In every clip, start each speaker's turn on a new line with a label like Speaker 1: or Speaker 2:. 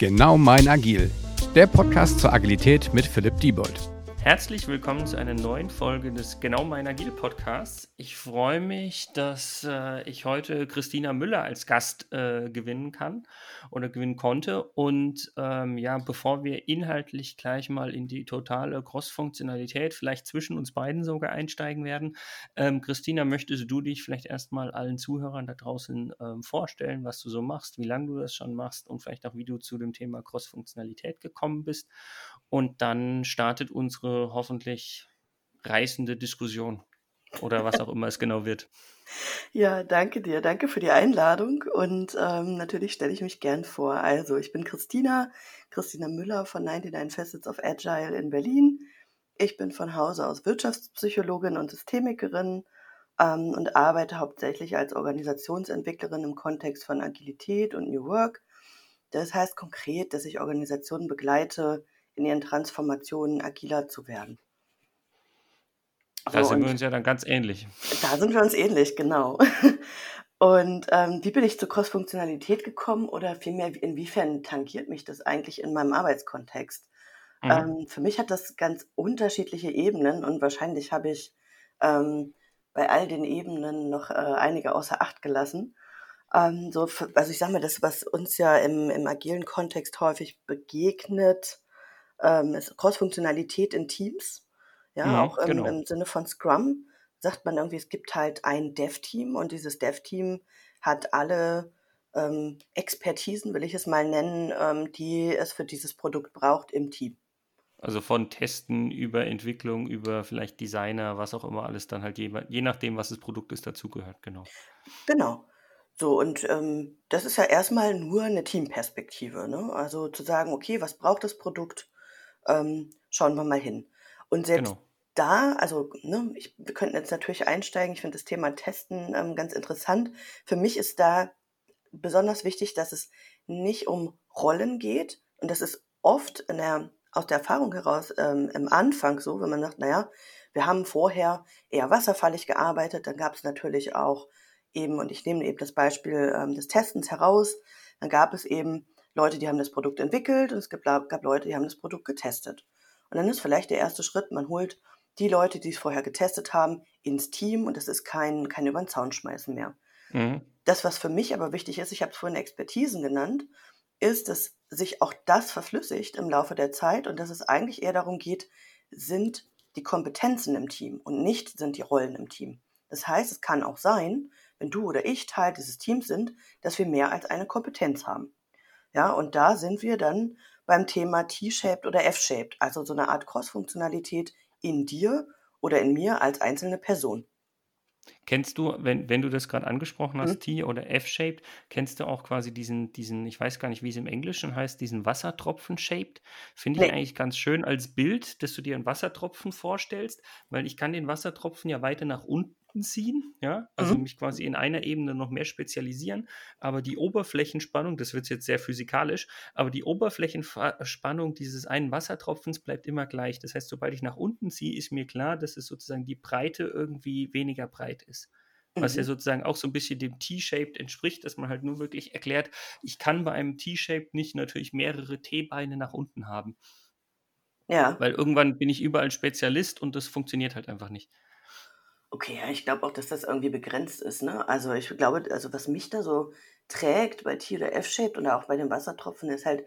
Speaker 1: Genau mein Agil, der Podcast zur Agilität mit Philipp Diebold.
Speaker 2: Herzlich willkommen zu einer neuen Folge des Genau mein Agil Podcasts. Ich freue mich, dass äh, ich heute Christina Müller als Gast äh, gewinnen kann oder gewinnen konnte. Und ähm, ja, bevor wir inhaltlich gleich mal in die totale Cross-Funktionalität, vielleicht zwischen uns beiden sogar einsteigen werden, ähm, Christina, möchtest du dich vielleicht erstmal allen Zuhörern da draußen ähm, vorstellen, was du so machst, wie lange du das schon machst und vielleicht auch, wie du zu dem Thema Cross-Funktionalität gekommen bist. Und dann startet unsere hoffentlich reißende Diskussion oder was auch immer es genau wird.
Speaker 3: Ja, danke dir. Danke für die Einladung. Und ähm, natürlich stelle ich mich gern vor. Also, ich bin Christina, Christina Müller von 99 Facets of Agile in Berlin. Ich bin von Hause aus Wirtschaftspsychologin und Systemikerin ähm, und arbeite hauptsächlich als Organisationsentwicklerin im Kontext von Agilität und New Work. Das heißt konkret, dass ich Organisationen begleite, in ihren Transformationen agiler zu werden.
Speaker 2: Da so, sind wir uns ja dann ganz ähnlich.
Speaker 3: Da sind wir uns ähnlich, genau. Und ähm, wie bin ich zur Cross-Funktionalität gekommen oder vielmehr, inwiefern tangiert mich das eigentlich in meinem Arbeitskontext? Mhm. Ähm, für mich hat das ganz unterschiedliche Ebenen und wahrscheinlich habe ich ähm, bei all den Ebenen noch äh, einige außer Acht gelassen. Ähm, so, für, also ich sage mal, das, was uns ja im, im agilen Kontext häufig begegnet, ähm, Cross-Funktionalität in Teams. Ja, mhm, auch im, genau. im Sinne von Scrum sagt man irgendwie, es gibt halt ein Dev-Team und dieses Dev-Team hat alle ähm, Expertisen, will ich es mal nennen, ähm, die es für dieses Produkt braucht im Team.
Speaker 2: Also von Testen über Entwicklung, über vielleicht Designer, was auch immer alles dann halt je, je nachdem, was das Produkt ist, dazugehört, genau.
Speaker 3: Genau. So, und ähm, das ist ja erstmal nur eine Teamperspektive. Ne? Also zu sagen, okay, was braucht das Produkt? Ähm, schauen wir mal hin. Und selbst genau. da, also ne, ich, wir könnten jetzt natürlich einsteigen, ich finde das Thema Testen ähm, ganz interessant. Für mich ist da besonders wichtig, dass es nicht um Rollen geht. Und das ist oft der, aus der Erfahrung heraus ähm, im Anfang so, wenn man sagt, naja, wir haben vorher eher wasserfallig gearbeitet, dann gab es natürlich auch eben, und ich nehme eben das Beispiel ähm, des Testens heraus, dann gab es eben Leute, die haben das Produkt entwickelt und es gab, gab Leute, die haben das Produkt getestet. Und dann ist vielleicht der erste Schritt, man holt die Leute, die es vorher getestet haben, ins Team und das ist kein, kein über den Zaun schmeißen mehr. Mhm. Das, was für mich aber wichtig ist, ich habe es vorhin Expertisen genannt, ist, dass sich auch das verflüssigt im Laufe der Zeit und dass es eigentlich eher darum geht, sind die Kompetenzen im Team und nicht sind die Rollen im Team. Das heißt, es kann auch sein, wenn du oder ich Teil dieses Teams sind, dass wir mehr als eine Kompetenz haben. Ja, und da sind wir dann beim Thema T-shaped oder F-shaped, also so eine Art Cross-Funktionalität in dir oder in mir als einzelne Person.
Speaker 2: Kennst du, wenn, wenn du das gerade angesprochen hast, mhm. T oder F-shaped, kennst du auch quasi diesen, diesen, ich weiß gar nicht, wie es im Englischen heißt, diesen Wassertropfen-shaped? Finde ich nee. eigentlich ganz schön als Bild, dass du dir einen Wassertropfen vorstellst, weil ich kann den Wassertropfen ja weiter nach unten ziehen, ja, also mhm. mich quasi in einer Ebene noch mehr spezialisieren, aber die Oberflächenspannung, das wird jetzt sehr physikalisch, aber die Oberflächenspannung dieses einen Wassertropfens bleibt immer gleich. Das heißt, sobald ich nach unten ziehe, ist mir klar, dass es sozusagen die Breite irgendwie weniger breit ist. Was mhm. ja sozusagen auch so ein bisschen dem T-Shaped entspricht, dass man halt nur wirklich erklärt, ich kann bei einem T-Shaped nicht natürlich mehrere T-Beine nach unten haben. Ja. Weil irgendwann bin ich überall Spezialist und das funktioniert halt einfach nicht.
Speaker 3: Okay, ja, ich glaube auch, dass das irgendwie begrenzt ist, ne? Also, ich glaube, also, was mich da so trägt bei T oder F-Shaped oder auch bei den Wassertropfen ist halt,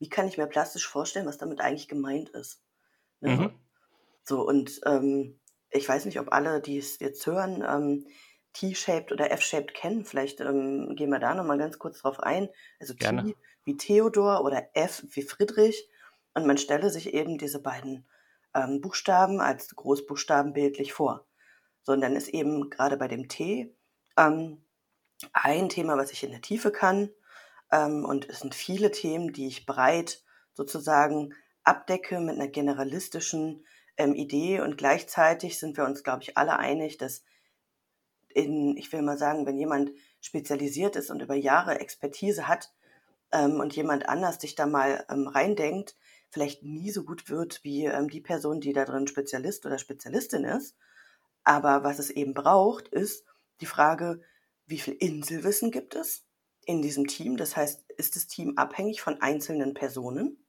Speaker 3: wie kann ich mir plastisch vorstellen, was damit eigentlich gemeint ist, ne? Mhm. So und, ähm, ich weiß nicht, ob alle, die es jetzt hören, ähm, T-shaped oder F-shaped kennen. Vielleicht, ähm, gehen wir da noch mal ganz kurz drauf ein. Also Gerne. T wie Theodor oder F wie Friedrich und man stelle sich eben diese beiden, ähm, Buchstaben als Großbuchstaben bildlich vor sondern ist eben gerade bei dem Tee ähm, ein Thema, was ich in der Tiefe kann. Ähm, und es sind viele Themen, die ich breit sozusagen abdecke mit einer generalistischen ähm, Idee. Und gleichzeitig sind wir uns, glaube ich, alle einig, dass in, ich will mal sagen, wenn jemand spezialisiert ist und über Jahre Expertise hat ähm, und jemand anders sich da mal ähm, reindenkt, vielleicht nie so gut wird wie ähm, die Person, die da drin Spezialist oder Spezialistin ist. Aber was es eben braucht, ist die Frage, wie viel Inselwissen gibt es? in diesem Team. Das heißt, ist das Team abhängig von einzelnen Personen?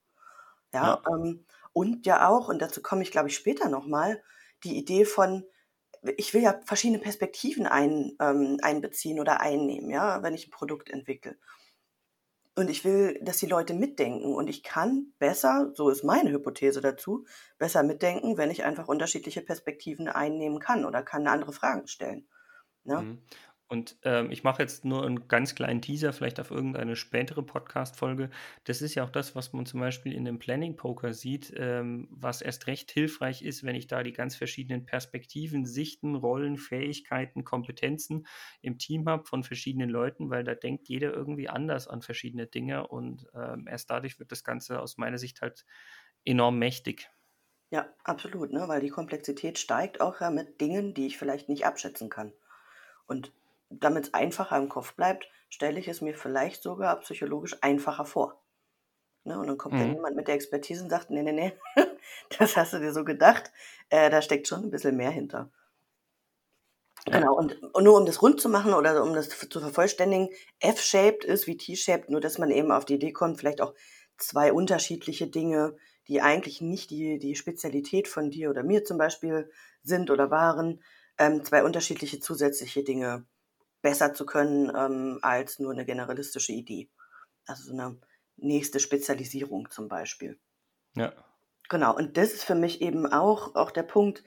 Speaker 3: Ja, ja. Ähm, und ja auch, und dazu komme ich, glaube ich, später nochmal, die Idee von, ich will ja verschiedene Perspektiven ein, ähm, einbeziehen oder einnehmen, ja, wenn ich ein Produkt entwickle. Und ich will, dass die Leute mitdenken. Und ich kann besser, so ist meine Hypothese dazu, besser mitdenken, wenn ich einfach unterschiedliche Perspektiven einnehmen kann oder kann andere Fragen stellen. Ne?
Speaker 2: Und ähm, ich mache jetzt nur einen ganz kleinen Teaser, vielleicht auf irgendeine spätere Podcast-Folge. Das ist ja auch das, was man zum Beispiel in dem Planning-Poker sieht, ähm, was erst recht hilfreich ist, wenn ich da die ganz verschiedenen Perspektiven, Sichten, Rollen, Fähigkeiten, Kompetenzen im Team habe von verschiedenen Leuten, weil da denkt jeder irgendwie anders an verschiedene Dinge und ähm, erst dadurch wird das Ganze aus meiner Sicht halt enorm mächtig.
Speaker 3: Ja, absolut, ne? weil die Komplexität steigt auch ja mit Dingen, die ich vielleicht nicht abschätzen kann. Und damit es einfacher im Kopf bleibt, stelle ich es mir vielleicht sogar psychologisch einfacher vor. Ne? Und dann kommt dann mhm. jemand mit der Expertise und sagt, nee, nee, nee, das hast du dir so gedacht, äh, da steckt schon ein bisschen mehr hinter. Genau, und, und nur um das rund zu machen oder um das zu vervollständigen, F-shaped ist wie T-shaped, nur dass man eben auf die Idee kommt, vielleicht auch zwei unterschiedliche Dinge, die eigentlich nicht die, die Spezialität von dir oder mir zum Beispiel sind oder waren, ähm, zwei unterschiedliche zusätzliche Dinge besser zu können ähm, als nur eine generalistische Idee. Also so eine nächste Spezialisierung zum Beispiel.
Speaker 2: Ja.
Speaker 3: Genau, und das ist für mich eben auch, auch der Punkt,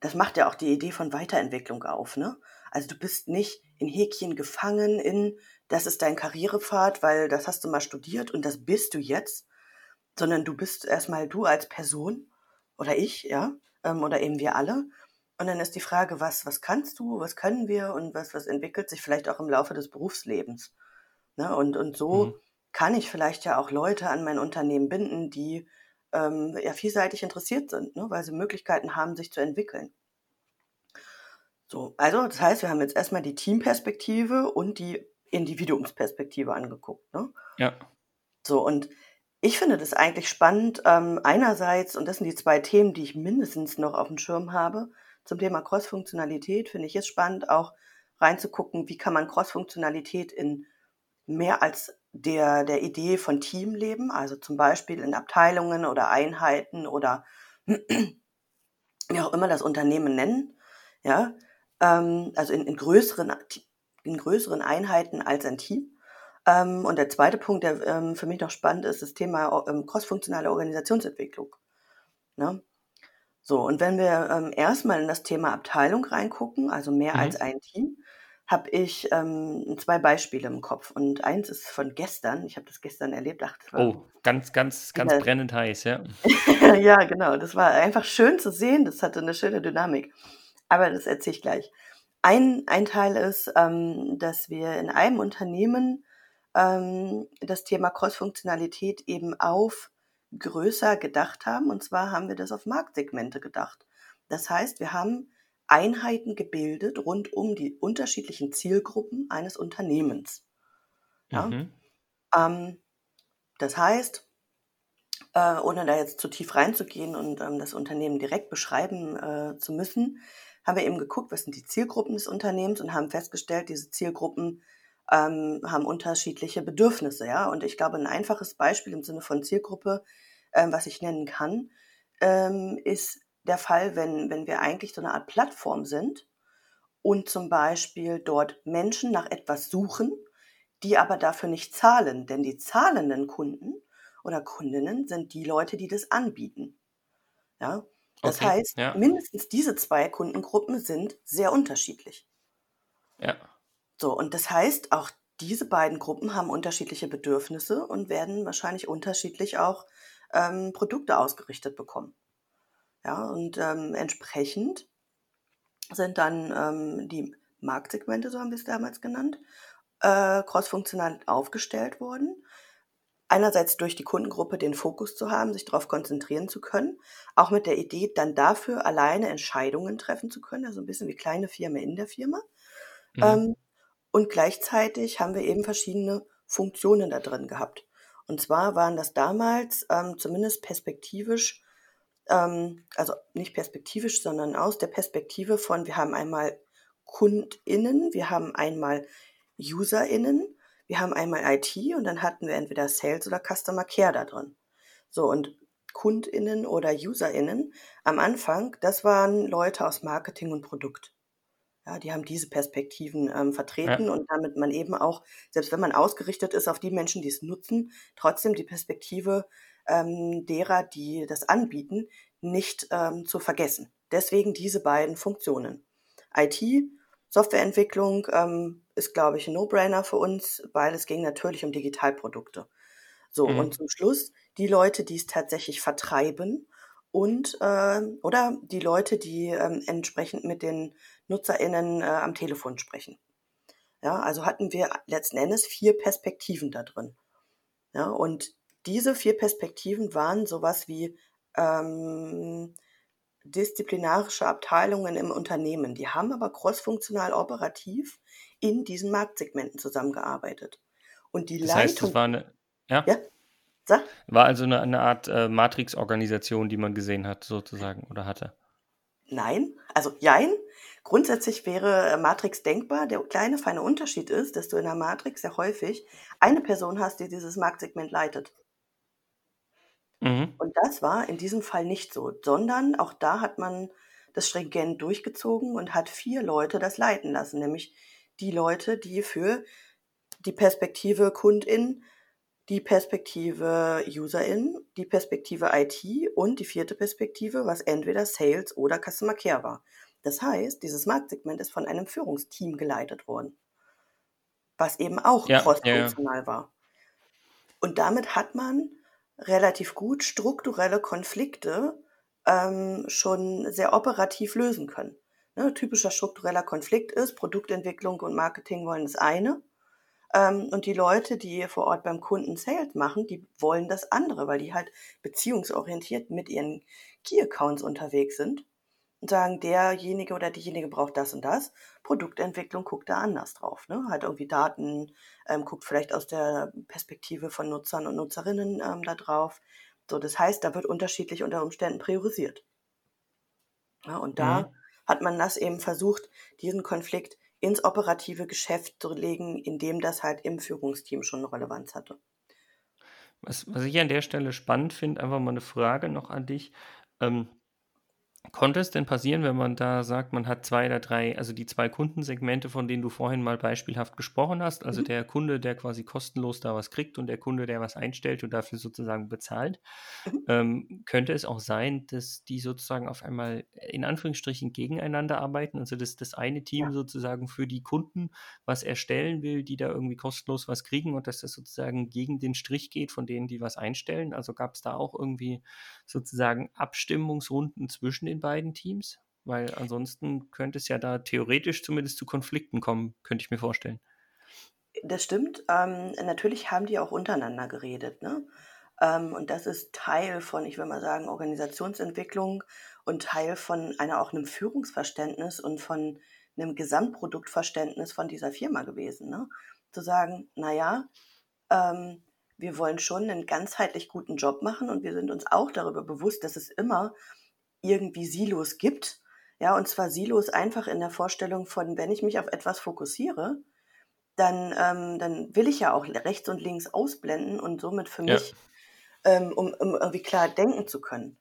Speaker 3: das macht ja auch die Idee von Weiterentwicklung auf, ne? Also du bist nicht in Häkchen gefangen in, das ist dein Karrierepfad, weil das hast du mal studiert und das bist du jetzt, sondern du bist erstmal du als Person oder ich, ja, ähm, oder eben wir alle und dann ist die Frage, was, was kannst du, was können wir und was, was entwickelt sich vielleicht auch im Laufe des Berufslebens. Ne? Und, und so mhm. kann ich vielleicht ja auch Leute an mein Unternehmen binden, die ähm, ja vielseitig interessiert sind, ne? weil sie Möglichkeiten haben, sich zu entwickeln. So, also das heißt, wir haben jetzt erstmal die Teamperspektive und die Individuumsperspektive angeguckt. Ne?
Speaker 2: Ja.
Speaker 3: So, und ich finde das eigentlich spannend. Ähm, einerseits, und das sind die zwei Themen, die ich mindestens noch auf dem Schirm habe, zum Thema Cross-Funktionalität finde ich es spannend, auch reinzugucken, wie kann man Cross-Funktionalität in mehr als der, der Idee von Team leben, also zum Beispiel in Abteilungen oder Einheiten oder wie auch immer das Unternehmen nennen, ja, ähm, also in, in, größeren, in größeren Einheiten als ein Team. Ähm, und der zweite Punkt, der ähm, für mich noch spannend ist, das Thema ähm, crossfunktionale Organisationsentwicklung. Ne? So, und wenn wir ähm, erstmal in das Thema Abteilung reingucken, also mehr mhm. als ein Team, habe ich ähm, zwei Beispiele im Kopf. Und eins ist von gestern. Ich habe das gestern erlebt. Ach,
Speaker 2: oh, ganz, ganz, ganz brennend heiß, ja.
Speaker 3: ja, genau. Das war einfach schön zu sehen. Das hatte eine schöne Dynamik. Aber das erzähle ich gleich. Ein, ein Teil ist, ähm, dass wir in einem Unternehmen ähm, das Thema Cross-Funktionalität eben auf größer gedacht haben. Und zwar haben wir das auf Marktsegmente gedacht. Das heißt, wir haben Einheiten gebildet rund um die unterschiedlichen Zielgruppen eines Unternehmens. Ja? Mhm. Ähm, das heißt, äh, ohne da jetzt zu tief reinzugehen und ähm, das Unternehmen direkt beschreiben äh, zu müssen, haben wir eben geguckt, was sind die Zielgruppen des Unternehmens und haben festgestellt, diese Zielgruppen ähm, haben unterschiedliche Bedürfnisse, ja. Und ich glaube, ein einfaches Beispiel im Sinne von Zielgruppe, ähm, was ich nennen kann, ähm, ist der Fall, wenn, wenn wir eigentlich so eine Art Plattform sind und zum Beispiel dort Menschen nach etwas suchen, die aber dafür nicht zahlen. Denn die zahlenden Kunden oder Kundinnen sind die Leute, die das anbieten. Ja. Das okay, heißt, ja. mindestens diese zwei Kundengruppen sind sehr unterschiedlich.
Speaker 2: Ja.
Speaker 3: So, und das heißt, auch diese beiden Gruppen haben unterschiedliche Bedürfnisse und werden wahrscheinlich unterschiedlich auch ähm, Produkte ausgerichtet bekommen. Ja, und ähm, entsprechend sind dann ähm, die Marktsegmente, so haben wir es damals genannt, äh, crossfunktional aufgestellt worden. Einerseits durch die Kundengruppe den Fokus zu haben, sich darauf konzentrieren zu können, auch mit der Idee, dann dafür alleine Entscheidungen treffen zu können, also ein bisschen wie kleine Firma in der Firma. Mhm. Ähm, und gleichzeitig haben wir eben verschiedene Funktionen da drin gehabt. Und zwar waren das damals ähm, zumindest perspektivisch, ähm, also nicht perspektivisch, sondern aus der Perspektive von, wir haben einmal KundInnen, wir haben einmal UserInnen, wir haben einmal IT und dann hatten wir entweder Sales oder Customer Care da drin. So, und KundInnen oder UserInnen am Anfang, das waren Leute aus Marketing und Produkt. Ja, die haben diese Perspektiven ähm, vertreten ja. und damit man eben auch, selbst wenn man ausgerichtet ist auf die Menschen, die es nutzen, trotzdem die Perspektive ähm, derer, die das anbieten, nicht ähm, zu vergessen. Deswegen diese beiden Funktionen. IT, Softwareentwicklung ähm, ist, glaube ich, ein No-Brainer für uns, weil es ging natürlich um Digitalprodukte. So, mhm. und zum Schluss die Leute, die es tatsächlich vertreiben und äh, oder die Leute, die ähm, entsprechend mit den NutzerInnen äh, am Telefon sprechen. Ja, also hatten wir letzten Endes vier Perspektiven da drin. Ja, und diese vier Perspektiven waren sowas wie ähm, disziplinarische Abteilungen im Unternehmen. Die haben aber crossfunktional operativ in diesen Marktsegmenten zusammengearbeitet. Und die
Speaker 2: das
Speaker 3: Leitung.
Speaker 2: Heißt, das war eine, ja?
Speaker 3: ja? Sag?
Speaker 2: War also eine, eine Art äh, Matrix-Organisation, die man gesehen hat, sozusagen, oder hatte?
Speaker 3: Nein, also jein. Grundsätzlich wäre äh, Matrix denkbar. Der kleine feine Unterschied ist, dass du in der Matrix sehr häufig eine Person hast, die dieses Marktsegment leitet. Mhm. Und das war in diesem Fall nicht so, sondern auch da hat man das stringent durchgezogen und hat vier Leute das leiten lassen, nämlich die Leute, die für die Perspektive Kundin, die Perspektive Userin, die Perspektive IT und die vierte Perspektive, was entweder Sales oder Customer Care war. Das heißt, dieses Marktsegment ist von einem Führungsteam geleitet worden, was eben auch ja, crossfunktional ja, war. Und damit hat man relativ gut strukturelle Konflikte ähm, schon sehr operativ lösen können. Ne, typischer struktureller Konflikt ist, Produktentwicklung und Marketing wollen das eine. Ähm, und die Leute, die vor Ort beim Kunden Sales machen, die wollen das andere, weil die halt beziehungsorientiert mit ihren Key Accounts unterwegs sind und sagen, derjenige oder diejenige braucht das und das. Produktentwicklung guckt da anders drauf. Ne? Halt irgendwie Daten, ähm, guckt vielleicht aus der Perspektive von Nutzern und Nutzerinnen ähm, da drauf. So, das heißt, da wird unterschiedlich unter Umständen priorisiert. Ja, und da mhm. hat man das eben versucht, diesen Konflikt ins operative Geschäft zu legen, indem das halt im Führungsteam schon eine Relevanz hatte.
Speaker 2: Was, was ich an der Stelle spannend finde, einfach mal eine Frage noch an dich. Ähm, Konnte es denn passieren, wenn man da sagt, man hat zwei oder drei, also die zwei Kundensegmente, von denen du vorhin mal beispielhaft gesprochen hast, also mhm. der Kunde, der quasi kostenlos da was kriegt und der Kunde, der was einstellt und dafür sozusagen bezahlt, mhm. ähm, könnte es auch sein, dass die sozusagen auf einmal in Anführungsstrichen gegeneinander arbeiten, also dass das eine Team ja. sozusagen für die Kunden was erstellen will, die da irgendwie kostenlos was kriegen und dass das sozusagen gegen den Strich geht von denen, die was einstellen. Also gab es da auch irgendwie sozusagen Abstimmungsrunden zwischen den beiden Teams? Weil ansonsten könnte es ja da theoretisch zumindest zu Konflikten kommen, könnte ich mir vorstellen.
Speaker 3: Das stimmt. Ähm, natürlich haben die auch untereinander geredet. Ne? Ähm, und das ist Teil von, ich würde mal sagen, Organisationsentwicklung und Teil von einer auch einem Führungsverständnis und von einem Gesamtproduktverständnis von dieser Firma gewesen. Ne? Zu sagen, naja, ähm, wir wollen schon einen ganzheitlich guten Job machen und wir sind uns auch darüber bewusst, dass es immer irgendwie Silos gibt. Ja, und zwar Silos einfach in der Vorstellung von, wenn ich mich auf etwas fokussiere, dann, ähm, dann will ich ja auch rechts und links ausblenden und somit für ja. mich, ähm, um, um irgendwie klar denken zu können.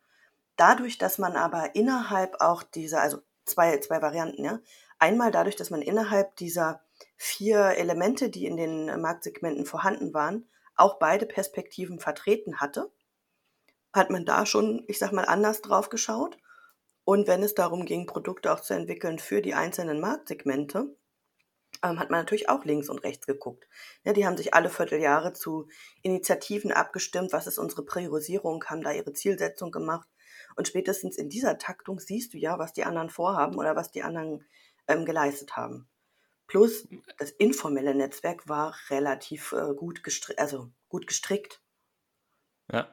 Speaker 3: Dadurch, dass man aber innerhalb auch dieser, also zwei, zwei Varianten, ja. Einmal dadurch, dass man innerhalb dieser vier Elemente, die in den Marktsegmenten vorhanden waren, auch beide Perspektiven vertreten hatte hat man da schon, ich sag mal, anders drauf geschaut. Und wenn es darum ging, Produkte auch zu entwickeln für die einzelnen Marktsegmente, ähm, hat man natürlich auch links und rechts geguckt. Ja, die haben sich alle Vierteljahre zu Initiativen abgestimmt, was ist unsere Priorisierung, haben da ihre Zielsetzung gemacht. Und spätestens in dieser Taktung siehst du ja, was die anderen vorhaben oder was die anderen ähm, geleistet haben. Plus das informelle Netzwerk war relativ äh, gut, gestri also gut gestrickt.
Speaker 2: Ja.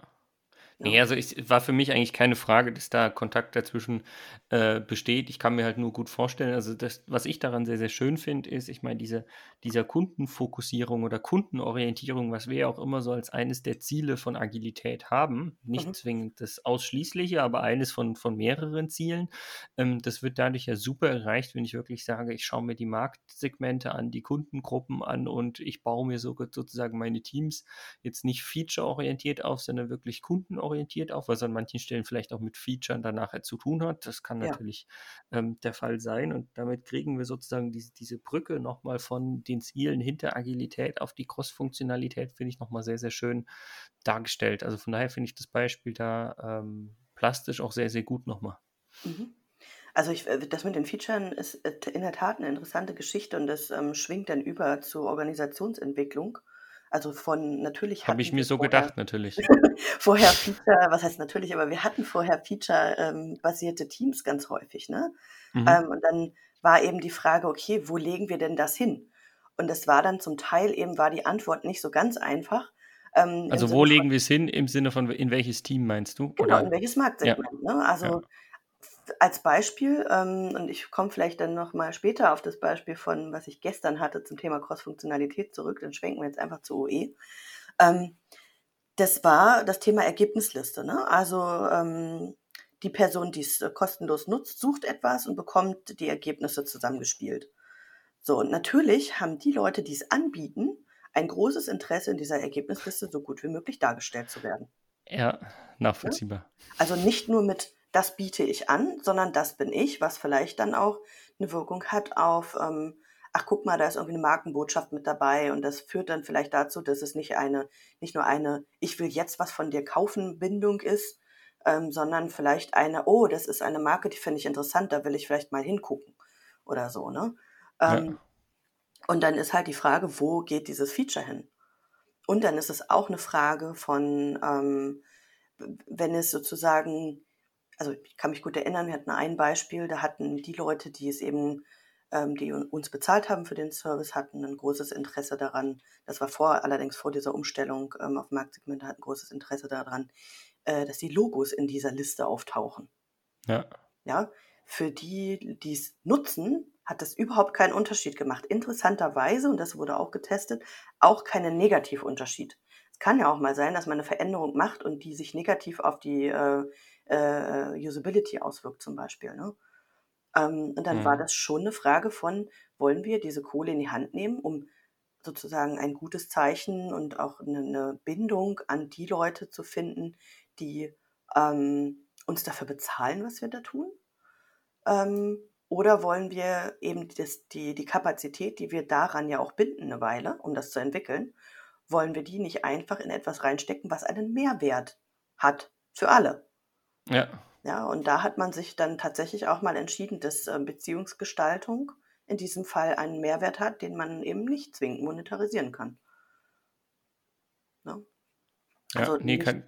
Speaker 2: Ne? Nee, also es war für mich eigentlich keine Frage, dass da Kontakt dazwischen äh, besteht. Ich kann mir halt nur gut vorstellen, also das, was ich daran sehr, sehr schön finde, ist, ich meine, diese, dieser Kundenfokussierung oder Kundenorientierung, was wir ja auch immer so als eines der Ziele von Agilität haben, nicht mhm. zwingend das Ausschließliche, aber eines von, von mehreren Zielen, ähm, das wird dadurch ja super erreicht, wenn ich wirklich sage, ich schaue mir die Marktsegmente an, die Kundengruppen an und ich baue mir so, sozusagen meine Teams jetzt nicht feature-orientiert auf, sondern wirklich kundenorientiert orientiert auf, was an manchen Stellen vielleicht auch mit Features dann nachher zu tun hat. Das kann ja. natürlich ähm, der Fall sein. Und damit kriegen wir sozusagen diese, diese Brücke nochmal von den Zielen hinter Agilität auf die Cross-Funktionalität, finde ich nochmal sehr, sehr schön dargestellt. Also von daher finde ich das Beispiel da ähm, plastisch auch sehr, sehr gut nochmal.
Speaker 3: Mhm. Also ich, äh, das mit den Features ist äh, in der Tat eine interessante Geschichte und das ähm, schwingt dann über zur Organisationsentwicklung. Also von natürlich
Speaker 2: Habe ich mir so vorher, gedacht, natürlich.
Speaker 3: vorher Feature, was heißt natürlich, aber wir hatten vorher Feature-basierte ähm, Teams ganz häufig, ne? Mhm. Ähm, und dann war eben die Frage, okay, wo legen wir denn das hin? Und das war dann zum Teil eben, war die Antwort nicht so ganz einfach.
Speaker 2: Ähm, also wo legen wir es hin im Sinne von, in welches Team meinst du?
Speaker 3: Genau, Oder? in welches Marktsegment. Ja. Ne? Also ja als Beispiel, ähm, und ich komme vielleicht dann nochmal später auf das Beispiel von, was ich gestern hatte zum Thema Cross-Funktionalität zurück, dann schwenken wir jetzt einfach zu OE. Ähm, das war das Thema Ergebnisliste. Ne? Also ähm, die Person, die es äh, kostenlos nutzt, sucht etwas und bekommt die Ergebnisse zusammengespielt. So, und natürlich haben die Leute, die es anbieten, ein großes Interesse in dieser Ergebnisliste so gut wie möglich dargestellt zu werden.
Speaker 2: Ja, nachvollziehbar.
Speaker 3: Also nicht nur mit das biete ich an, sondern das bin ich, was vielleicht dann auch eine Wirkung hat auf, ähm, ach guck mal, da ist irgendwie eine Markenbotschaft mit dabei und das führt dann vielleicht dazu, dass es nicht eine, nicht nur eine, ich will jetzt was von dir kaufen Bindung ist, ähm, sondern vielleicht eine, oh, das ist eine Marke, die finde ich interessant, da will ich vielleicht mal hingucken oder so, ne? Ähm, ja. Und dann ist halt die Frage, wo geht dieses Feature hin? Und dann ist es auch eine Frage von, ähm, wenn es sozusagen also ich kann mich gut erinnern, wir hatten ein Beispiel, da hatten die Leute, die es eben, ähm, die uns bezahlt haben für den Service, hatten ein großes Interesse daran, das war vor, allerdings vor dieser Umstellung ähm, auf Marktsegmente, hatten großes Interesse daran, äh, dass die Logos in dieser Liste auftauchen.
Speaker 2: Ja.
Speaker 3: Ja, für die, die es nutzen, hat das überhaupt keinen Unterschied gemacht. Interessanterweise, und das wurde auch getestet, auch keinen Negativunterschied. Es kann ja auch mal sein, dass man eine Veränderung macht und die sich negativ auf die äh, äh, Usability auswirkt zum Beispiel. Ne? Ähm, und dann mhm. war das schon eine Frage von, wollen wir diese Kohle in die Hand nehmen, um sozusagen ein gutes Zeichen und auch eine, eine Bindung an die Leute zu finden, die ähm, uns dafür bezahlen, was wir da tun? Ähm, oder wollen wir eben das, die, die Kapazität, die wir daran ja auch binden eine Weile, um das zu entwickeln, wollen wir die nicht einfach in etwas reinstecken, was einen Mehrwert hat für alle?
Speaker 2: Ja.
Speaker 3: Ja, und da hat man sich dann tatsächlich auch mal entschieden, dass äh, Beziehungsgestaltung in diesem Fall einen Mehrwert hat, den man eben nicht zwingend monetarisieren kann.
Speaker 2: Ne? Ja, also nee, kann,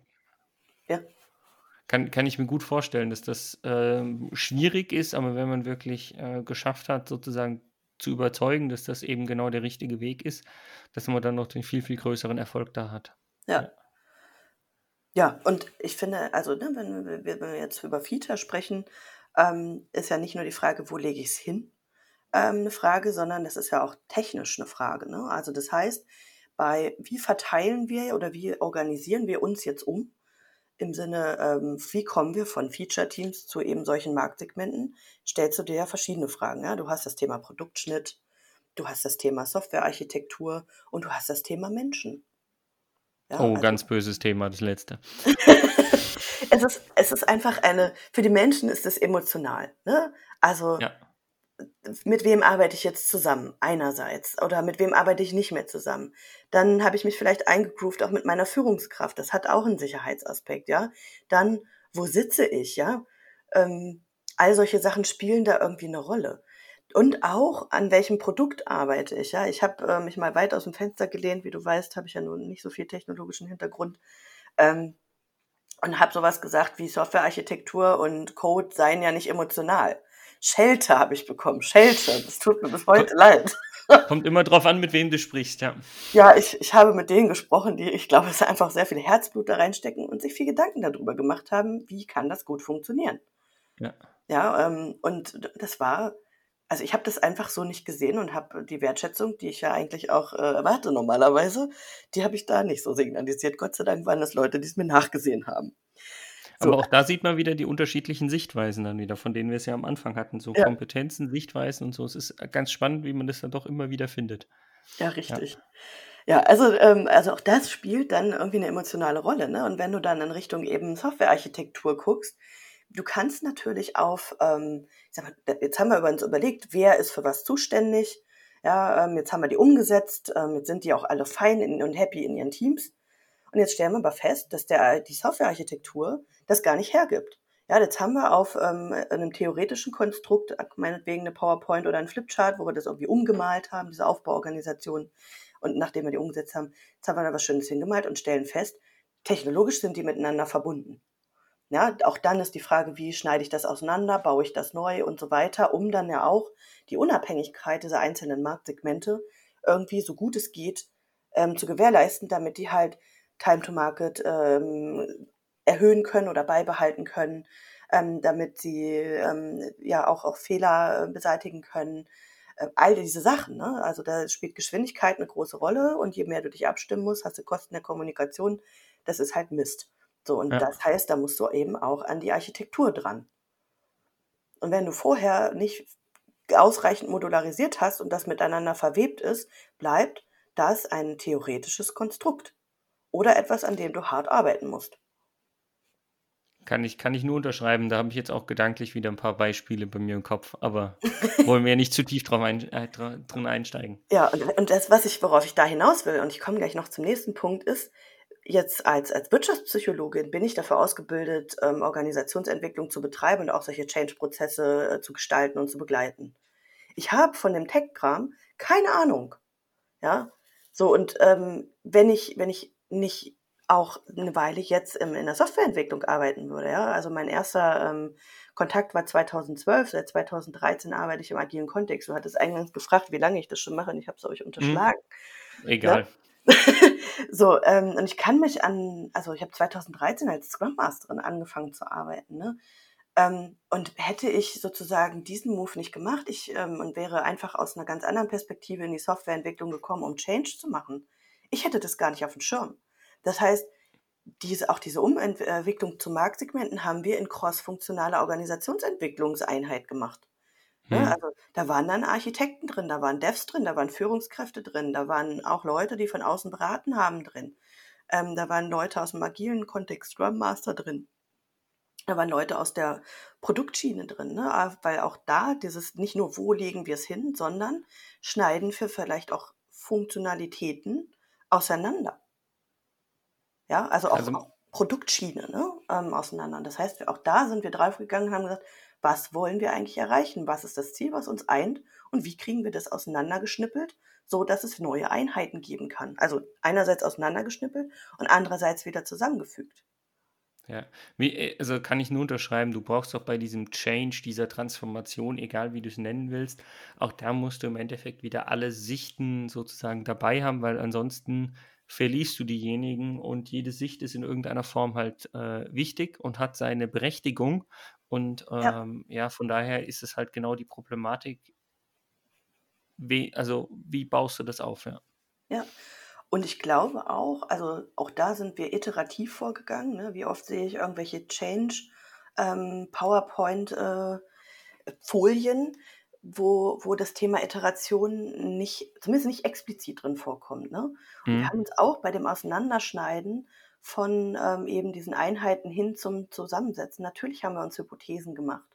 Speaker 2: ja. Kann, kann ich mir gut vorstellen, dass das äh, schwierig ist, aber wenn man wirklich äh, geschafft hat, sozusagen zu überzeugen, dass das eben genau der richtige Weg ist, dass man dann noch den viel, viel größeren Erfolg da hat.
Speaker 3: Ja. ja. Ja, und ich finde, also ne, wenn, wir, wenn wir jetzt über Feature sprechen, ähm, ist ja nicht nur die Frage, wo lege ich es hin, ähm, eine Frage, sondern das ist ja auch technisch eine Frage. Ne? Also das heißt, bei wie verteilen wir oder wie organisieren wir uns jetzt um? Im Sinne, ähm, wie kommen wir von Feature-Teams zu eben solchen Marktsegmenten? Stellst du dir ja verschiedene Fragen. Ja? Du hast das Thema Produktschnitt, du hast das Thema Softwarearchitektur und du hast das Thema Menschen.
Speaker 2: Ja, oh, also, ganz böses Thema, das letzte.
Speaker 3: es, ist, es ist einfach eine, für die Menschen ist es emotional. Ne? Also ja. mit wem arbeite ich jetzt zusammen einerseits oder mit wem arbeite ich nicht mehr zusammen. Dann habe ich mich vielleicht eingegroovt auch mit meiner Führungskraft. Das hat auch einen Sicherheitsaspekt, ja. Dann, wo sitze ich, ja? Ähm, all solche Sachen spielen da irgendwie eine Rolle. Und auch, an welchem Produkt arbeite ich. Ja, ich habe äh, mich mal weit aus dem Fenster gelehnt, wie du weißt, habe ich ja nun nicht so viel technologischen Hintergrund. Ähm, und habe sowas gesagt wie Softwarearchitektur und Code seien ja nicht emotional. Schelte habe ich bekommen, Schelte. Das tut mir bis heute leid.
Speaker 2: Kommt immer drauf an, mit wem du sprichst, ja.
Speaker 3: Ja, ich, ich habe mit denen gesprochen, die, ich glaube, es einfach sehr viel Herzblut da reinstecken und sich viel Gedanken darüber gemacht haben, wie kann das gut funktionieren. Ja. Ja, ähm, und das war, also ich habe das einfach so nicht gesehen und habe die Wertschätzung, die ich ja eigentlich auch äh, erwarte normalerweise, die habe ich da nicht so signalisiert. Gott sei Dank waren das Leute, die es mir nachgesehen haben.
Speaker 2: Aber auch da sieht man wieder die unterschiedlichen Sichtweisen dann wieder, von denen wir es ja am Anfang hatten. So ja. Kompetenzen, Sichtweisen und so. Es ist ganz spannend, wie man das dann doch immer wieder findet.
Speaker 3: Ja, richtig. Ja, ja also, ähm, also auch das spielt dann irgendwie eine emotionale Rolle. Ne? Und wenn du dann in Richtung eben Softwarearchitektur guckst, du kannst natürlich auf, ähm, mal, jetzt haben wir uns überlegt, wer ist für was zuständig. Ja, ähm, jetzt haben wir die umgesetzt, ähm, jetzt sind die auch alle fein in, und happy in ihren Teams. Und jetzt stellen wir aber fest, dass der, die Softwarearchitektur das gar nicht hergibt. Ja, jetzt haben wir auf ähm, einem theoretischen Konstrukt, meinetwegen eine PowerPoint oder ein Flipchart, wo wir das irgendwie umgemalt haben, diese Aufbauorganisation. Und nachdem wir die umgesetzt haben, jetzt haben wir da was Schönes hingemalt und stellen fest, technologisch sind die miteinander verbunden. Ja, auch dann ist die Frage, wie schneide ich das auseinander, baue ich das neu und so weiter, um dann ja auch die Unabhängigkeit dieser einzelnen Marktsegmente irgendwie so gut es geht ähm, zu gewährleisten, damit die halt Time to Market ähm, erhöhen können oder beibehalten können, ähm, damit sie ähm, ja auch, auch Fehler äh, beseitigen können. Äh, all diese Sachen. Ne? Also da spielt Geschwindigkeit eine große Rolle und je mehr du dich abstimmen musst, hast du Kosten der Kommunikation. Das ist halt Mist. So, und ja. das heißt, da musst du eben auch an die Architektur dran. Und wenn du vorher nicht ausreichend modularisiert hast und das miteinander verwebt ist, bleibt das ein theoretisches Konstrukt oder etwas, an dem du hart arbeiten musst.
Speaker 2: Kann ich, kann ich nur unterschreiben. Da habe ich jetzt auch gedanklich wieder ein paar Beispiele bei mir im Kopf, aber wollen wir ja nicht zu tief drauf ein, äh, drin einsteigen.
Speaker 3: Ja, und, und das, was ich, worauf ich da hinaus will, und ich komme gleich noch zum nächsten Punkt, ist, jetzt als, als Wirtschaftspsychologin bin ich dafür ausgebildet, ähm, Organisationsentwicklung zu betreiben und auch solche Change-Prozesse äh, zu gestalten und zu begleiten. Ich habe von dem Tech-Kram keine Ahnung. Ja, so und ähm, wenn ich, wenn ich nicht auch eine Weile jetzt im, in der Softwareentwicklung arbeiten würde. Ja? Also mein erster ähm, Kontakt war 2012, seit 2013 arbeite ich im agilen Kontext. Du hattest eingangs gefragt, wie lange ich das schon mache und ich habe es euch hm. unterschlagen.
Speaker 2: Egal.
Speaker 3: Ja? so, ähm, und ich kann mich an, also ich habe 2013 als Scrum Masterin angefangen zu arbeiten. Ne? Ähm, und hätte ich sozusagen diesen Move nicht gemacht ich, ähm, und wäre einfach aus einer ganz anderen Perspektive in die Softwareentwicklung gekommen, um Change zu machen, ich hätte das gar nicht auf dem Schirm. Das heißt, diese, auch diese Umentwicklung zu Marktsegmenten haben wir in cross-funktionaler Organisationsentwicklungseinheit gemacht. Ne, hm. Ja, also da waren dann Architekten drin, da waren Devs drin, da waren Führungskräfte drin, da waren auch Leute, die von außen beraten haben drin. Ähm, da waren Leute aus dem agilen Kontext, Scrum Master drin. Da waren Leute aus der Produktschiene drin, ne? Ah, weil auch da dieses nicht nur, wo legen wir es hin, sondern schneiden wir vielleicht auch Funktionalitäten auseinander. Ja, also auch, also, auch Produktschiene ne, ähm, auseinander. Das heißt, auch da sind wir draufgegangen und haben gesagt, was wollen wir eigentlich erreichen? Was ist das Ziel, was uns eint? Und wie kriegen wir das auseinandergeschnippelt, so dass es neue Einheiten geben kann? Also einerseits auseinandergeschnippelt und andererseits wieder zusammengefügt.
Speaker 2: Ja, äh, also kann ich nur unterschreiben, du brauchst auch bei diesem Change, dieser Transformation, egal wie du es nennen willst, auch da musst du im Endeffekt wieder alle Sichten sozusagen dabei haben, weil ansonsten verliest du diejenigen und jede Sicht ist in irgendeiner Form halt äh, wichtig und hat seine Berechtigung. Und ähm, ja. ja. von daher ist es halt genau die Problematik, wie, also wie baust du das auf,
Speaker 3: ja. Ja, und ich glaube auch, also auch da sind wir iterativ vorgegangen. Ne? Wie oft sehe ich irgendwelche Change ähm, PowerPoint-Folien, äh, wo, wo das Thema Iteration nicht, zumindest nicht explizit drin vorkommt. Ne? Und wir mhm. haben uns auch bei dem Auseinanderschneiden von ähm, eben diesen Einheiten hin zum Zusammensetzen, natürlich haben wir uns Hypothesen gemacht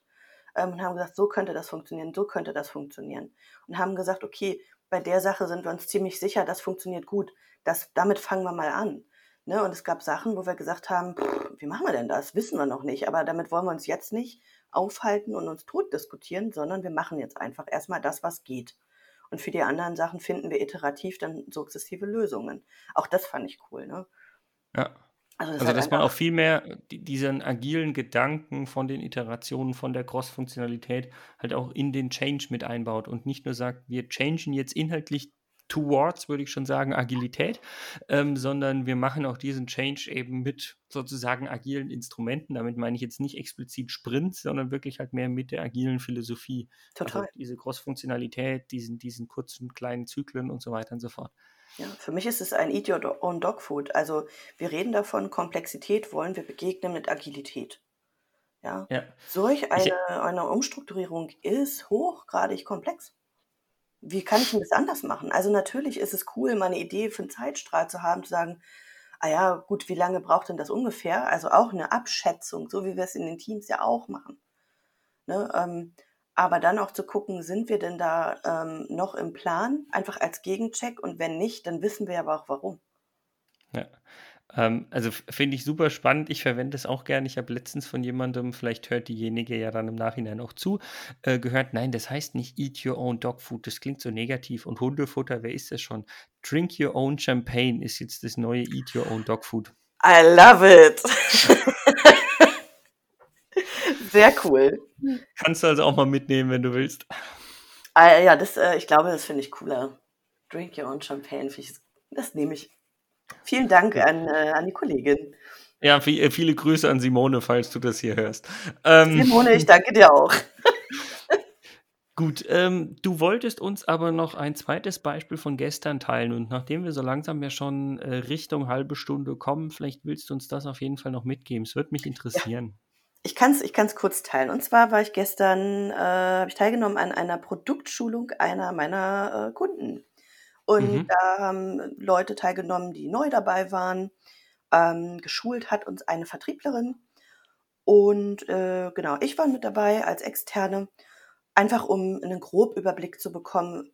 Speaker 3: ähm, und haben gesagt, so könnte das funktionieren, so könnte das funktionieren. Und haben gesagt, okay, bei der Sache sind wir uns ziemlich sicher, das funktioniert gut. Das, damit fangen wir mal an. Ne? Und es gab Sachen, wo wir gesagt haben, pff, wie machen wir denn das? Wissen wir noch nicht, aber damit wollen wir uns jetzt nicht aufhalten und uns tot diskutieren, sondern wir machen jetzt einfach erstmal das, was geht. Und für die anderen Sachen finden wir iterativ dann sukzessive Lösungen. Auch das fand ich cool, ne?
Speaker 2: Ja. Also, das also dass man auch viel mehr diesen agilen Gedanken von den Iterationen, von der Cross-Funktionalität halt auch in den Change mit einbaut und nicht nur sagt, wir changen jetzt inhaltlich towards, würde ich schon sagen, Agilität, ähm, sondern wir machen auch diesen Change eben mit sozusagen agilen Instrumenten. Damit meine ich jetzt nicht explizit Sprints, sondern wirklich halt mehr mit der agilen Philosophie. Also Total. Also diese Cross-Funktionalität, diesen, diesen kurzen kleinen Zyklen und so weiter und so fort.
Speaker 3: Ja, für mich ist es ein Eat Your Own Dog Food. Also wir reden davon, Komplexität wollen wir begegnen mit Agilität. Ja. ja. Solch eine, eine Umstrukturierung ist hochgradig komplex. Wie kann ich denn das anders machen? Also natürlich ist es cool, mal eine Idee für einen Zeitstrahl zu haben, zu sagen, ah ja, gut, wie lange braucht denn das ungefähr? Also auch eine Abschätzung, so wie wir es in den Teams ja auch machen. Ne? Ähm, aber dann auch zu gucken, sind wir denn da ähm, noch im Plan, einfach als Gegencheck und wenn nicht, dann wissen wir aber auch warum.
Speaker 2: Ja. Ähm, also finde ich super spannend. Ich verwende es auch gerne. Ich habe letztens von jemandem, vielleicht hört diejenige ja dann im Nachhinein auch zu, äh, gehört, nein, das heißt nicht Eat Your Own Dog Food. Das klingt so negativ. Und Hundefutter, wer ist das schon? Drink Your Own Champagne ist jetzt das neue Eat Your Own Dog Food.
Speaker 3: I love it. Sehr cool.
Speaker 2: Kannst du also auch mal mitnehmen, wenn du willst.
Speaker 3: Ah, ja, das, äh, ich glaube, das finde ich cooler. Drink your own champagne, ich, das nehme ich. Vielen Dank an, äh, an die Kollegin.
Speaker 2: Ja, äh, viele Grüße an Simone, falls du das hier hörst. Ähm,
Speaker 3: Simone, ich danke dir auch.
Speaker 2: Gut, ähm, du wolltest uns aber noch ein zweites Beispiel von gestern teilen und nachdem wir so langsam ja schon äh, Richtung halbe Stunde kommen, vielleicht willst du uns das auf jeden Fall noch mitgeben. Es würde mich interessieren.
Speaker 3: Ich kann es ich kann's kurz teilen. Und zwar war ich gestern, äh, habe ich teilgenommen an einer Produktschulung einer meiner äh, Kunden. Und mhm. da haben Leute teilgenommen, die neu dabei waren. Ähm, geschult hat uns eine Vertrieblerin. Und äh, genau, ich war mit dabei als Externe, einfach um einen groben Überblick zu bekommen,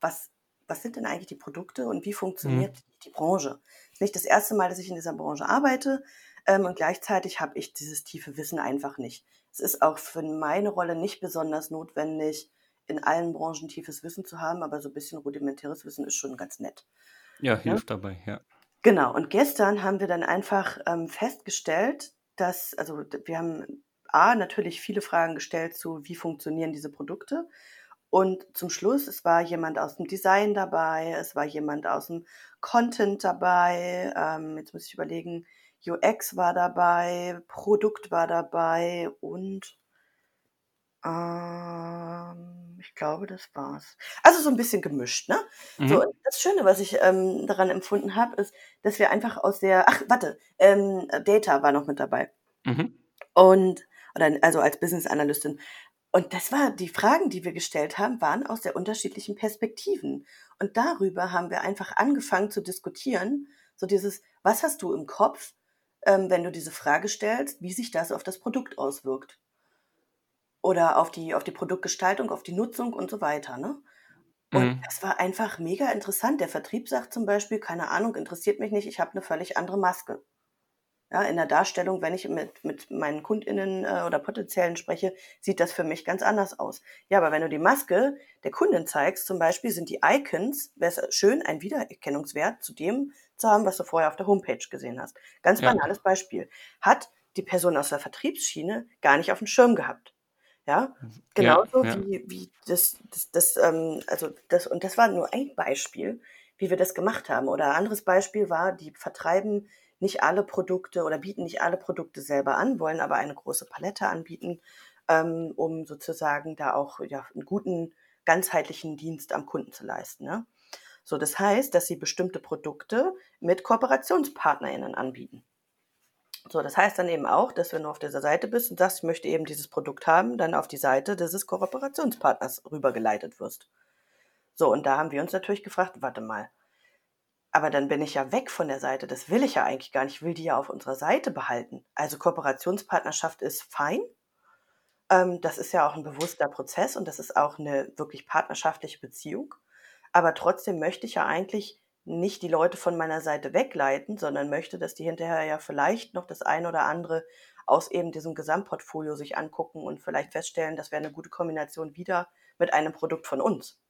Speaker 3: was, was sind denn eigentlich die Produkte und wie funktioniert mhm. die Branche. Es ist nicht das erste Mal, dass ich in dieser Branche arbeite, ähm, und gleichzeitig habe ich dieses tiefe Wissen einfach nicht. Es ist auch für meine Rolle nicht besonders notwendig, in allen Branchen tiefes Wissen zu haben, aber so ein bisschen rudimentäres Wissen ist schon ganz nett.
Speaker 2: Ja, hilft ja? dabei, ja.
Speaker 3: Genau, und gestern haben wir dann einfach ähm, festgestellt, dass, also wir haben A, natürlich viele Fragen gestellt zu, wie funktionieren diese Produkte. Und zum Schluss, es war jemand aus dem Design dabei, es war jemand aus dem Content dabei. Ähm, jetzt muss ich überlegen, UX war dabei, Produkt war dabei und ähm, ich glaube, das war's. Also so ein bisschen gemischt, ne? Mhm. So, das Schöne, was ich ähm, daran empfunden habe, ist, dass wir einfach aus der, ach, warte, ähm, Data war noch mit dabei. Mhm. Und, oder also als Business Analystin. Und das war, die Fragen, die wir gestellt haben, waren aus der unterschiedlichen Perspektiven. Und darüber haben wir einfach angefangen zu diskutieren. So dieses, was hast du im Kopf? ähm, wenn du diese Frage stellst, wie sich das auf das Produkt auswirkt. Oder auf die, auf die Produktgestaltung, auf die Nutzung und so weiter. Ne? Und mhm. das war einfach mega interessant. Der Vertrieb sagt zum Beispiel, keine Ahnung, interessiert mich nicht, ich habe eine völlig andere Maske. Ja, in der Darstellung, wenn ich mit, mit meinen KundInnen äh, oder Potenziellen spreche, sieht das für mich ganz anders aus. Ja, aber wenn du die Maske der Kundin zeigst, zum Beispiel sind die Icons, wäre es schön, ein Wiedererkennungswert zu dem zu haben, was du vorher auf der Homepage gesehen hast. Ganz banales ja. Beispiel. Hat die Person aus der Vertriebsschiene gar nicht auf dem Schirm gehabt. Ja, genauso ja, ja. wie, wie das, das, das, ähm, also das, und das war nur ein Beispiel, wie wir das gemacht haben. Oder ein anderes Beispiel war, die vertreiben nicht alle Produkte oder bieten nicht alle Produkte selber an, wollen aber eine große Palette anbieten, ähm, um sozusagen da auch ja, einen guten, ganzheitlichen Dienst am Kunden zu leisten. Ne? So, das heißt, dass sie bestimmte Produkte mit KooperationspartnerInnen anbieten. So, das heißt dann eben auch, dass wenn du auf dieser Seite bist und sagst, ich möchte eben dieses Produkt haben, dann auf die Seite dieses Kooperationspartners rübergeleitet wirst. So, und da haben wir uns natürlich gefragt, warte mal, aber dann bin ich ja weg von der Seite. Das will ich ja eigentlich gar nicht. Ich will die ja auf unserer Seite behalten. Also Kooperationspartnerschaft ist fein. Ähm, das ist ja auch ein bewusster Prozess und das ist auch eine wirklich partnerschaftliche Beziehung. Aber trotzdem möchte ich ja eigentlich nicht die Leute von meiner Seite wegleiten, sondern möchte, dass die hinterher ja vielleicht noch das eine oder andere aus eben diesem Gesamtportfolio sich angucken und vielleicht feststellen, das wäre eine gute Kombination wieder mit einem Produkt von uns.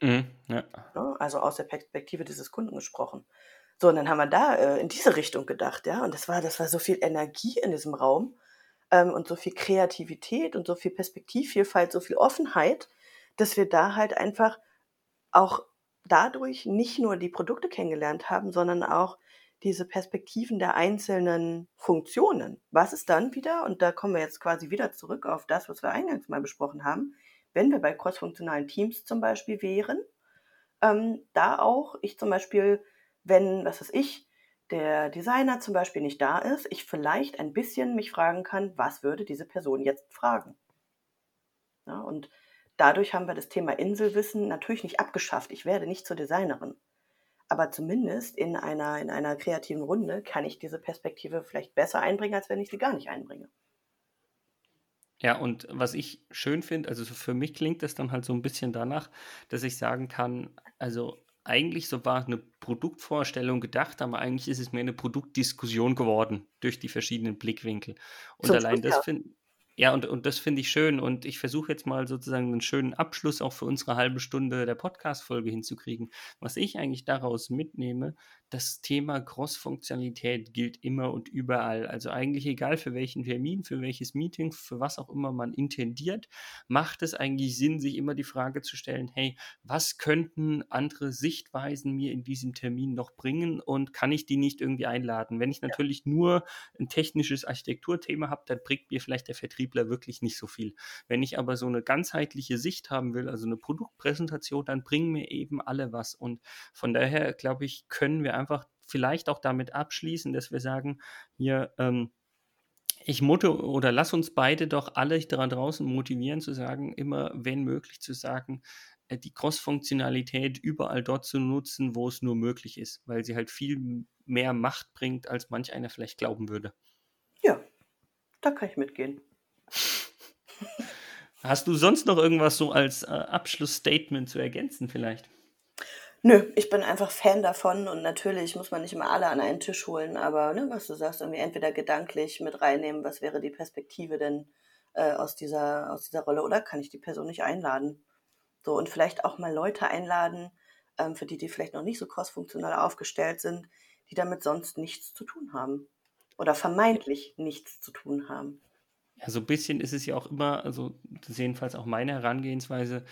Speaker 3: Mhm, ja. Ne? Also aus der Perspektive dieses Kunden gesprochen. So, und dann haben wir da äh, in diese Richtung gedacht, ja. Und das war, das war so viel Energie in diesem Raum ähm, und so viel Kreativität und so viel Perspektivvielfalt, so viel Offenheit, dass wir da halt einfach auch dadurch nicht nur die Produkte kennengelernt haben, sondern auch diese Perspektiven der einzelnen Funktionen. Was ist dann wieder, und da kommen wir jetzt quasi wieder zurück auf das, was wir eingangs mal besprochen haben, wenn wir bei crossfunktionalen Teams zum Beispiel wären, ähm, da auch ich zum Beispiel, wenn, was weiß ich, der Designer zum Beispiel nicht da ist, ich vielleicht ein bisschen mich fragen kann, was würde diese Person jetzt fragen? Ja, und dadurch haben wir das Thema Inselwissen natürlich nicht abgeschafft. Ich werde nicht zur Designerin. Aber zumindest in einer, in einer kreativen Runde kann ich diese Perspektive vielleicht besser einbringen, als wenn ich sie gar nicht einbringe.
Speaker 2: Ja, und was ich schön finde, also für mich klingt das dann halt so ein bisschen danach, dass ich sagen kann, also eigentlich so war eine Produktvorstellung gedacht, aber eigentlich ist es mehr eine Produktdiskussion geworden durch die verschiedenen Blickwinkel. Und so allein das finde ja, und, und das finde ich schön. Und ich versuche jetzt mal sozusagen einen schönen Abschluss auch für unsere halbe Stunde der Podcast-Folge hinzukriegen. Was ich eigentlich daraus mitnehme, das Thema Cross-Funktionalität gilt immer und überall. Also eigentlich egal für welchen Termin, für welches Meeting, für was auch immer man intendiert, macht es eigentlich Sinn, sich immer die Frage zu stellen, hey, was könnten andere Sichtweisen mir in diesem Termin noch bringen und kann ich die nicht irgendwie einladen? Wenn ich natürlich nur ein technisches Architekturthema habe, dann bringt mir vielleicht der Vertriebler wirklich nicht so viel. Wenn ich aber so eine ganzheitliche Sicht haben will, also eine Produktpräsentation, dann bringen mir eben alle was. Und von daher, glaube ich, können wir einfach vielleicht auch damit abschließen, dass wir sagen, hier, ähm, ich mutte oder lass uns beide doch alle da draußen motivieren zu sagen, immer wenn möglich zu sagen, äh, die Cross-Funktionalität überall dort zu nutzen, wo es nur möglich ist, weil sie halt viel mehr Macht bringt, als manch einer vielleicht glauben würde.
Speaker 3: Ja, da kann ich mitgehen.
Speaker 2: Hast du sonst noch irgendwas so als äh, Abschlussstatement zu ergänzen vielleicht?
Speaker 3: Nö, ich bin einfach Fan davon und natürlich muss man nicht immer alle an einen Tisch holen, aber ne, was du sagst, irgendwie entweder gedanklich mit reinnehmen, was wäre die Perspektive denn äh, aus, dieser, aus dieser Rolle oder kann ich die Person nicht einladen? So, und vielleicht auch mal Leute einladen, ähm, für die, die vielleicht noch nicht so crossfunktional aufgestellt sind, die damit sonst nichts zu tun haben oder vermeintlich nichts zu tun haben.
Speaker 2: Ja, so ein bisschen ist es ja auch immer, also das ist jedenfalls auch meine Herangehensweise,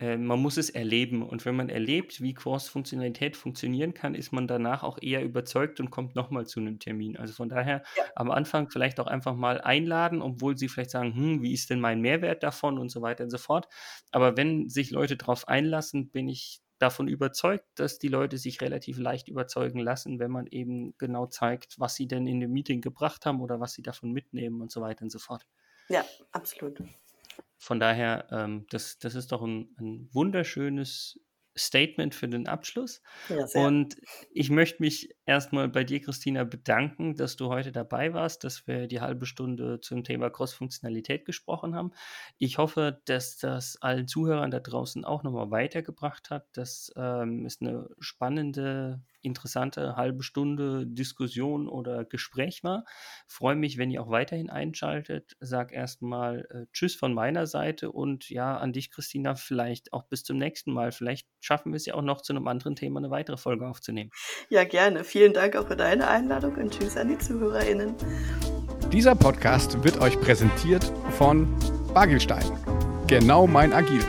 Speaker 2: äh, man muss es erleben. Und wenn man erlebt, wie Cross-Funktionalität funktionieren kann, ist man danach auch eher überzeugt und kommt nochmal zu einem Termin. Also von daher ja. am Anfang vielleicht auch einfach mal einladen, obwohl sie vielleicht sagen, hm, wie ist denn mein Mehrwert davon und so weiter und so fort. Aber wenn sich Leute darauf einlassen, bin ich davon überzeugt, dass die Leute sich relativ leicht überzeugen lassen, wenn man eben genau zeigt, was sie denn in dem Meeting gebracht haben oder was sie davon mitnehmen und so weiter und so fort.
Speaker 3: Ja, absolut.
Speaker 2: Von daher, ähm, das, das ist doch ein, ein wunderschönes Statement für den Abschluss. Ja, und ich möchte mich erstmal bei dir, Christina, bedanken, dass du heute dabei warst, dass wir die halbe Stunde zum Thema Cross-Funktionalität gesprochen haben. Ich hoffe, dass das allen Zuhörern da draußen auch nochmal weitergebracht hat. Das ähm, ist eine spannende, interessante halbe Stunde Diskussion oder Gespräch war. Freue mich, wenn ihr auch weiterhin einschaltet. Sag erstmal äh, Tschüss von meiner Seite und ja, an dich, Christina, vielleicht auch bis zum nächsten Mal. Vielleicht schaffen wir es ja auch noch zu einem anderen Thema eine weitere Folge aufzunehmen.
Speaker 3: Ja, gerne. Vielen Dank auch für deine Einladung und tschüss an die ZuhörerInnen.
Speaker 1: Dieser Podcast wird euch präsentiert von Bagelstein. Genau mein Agil.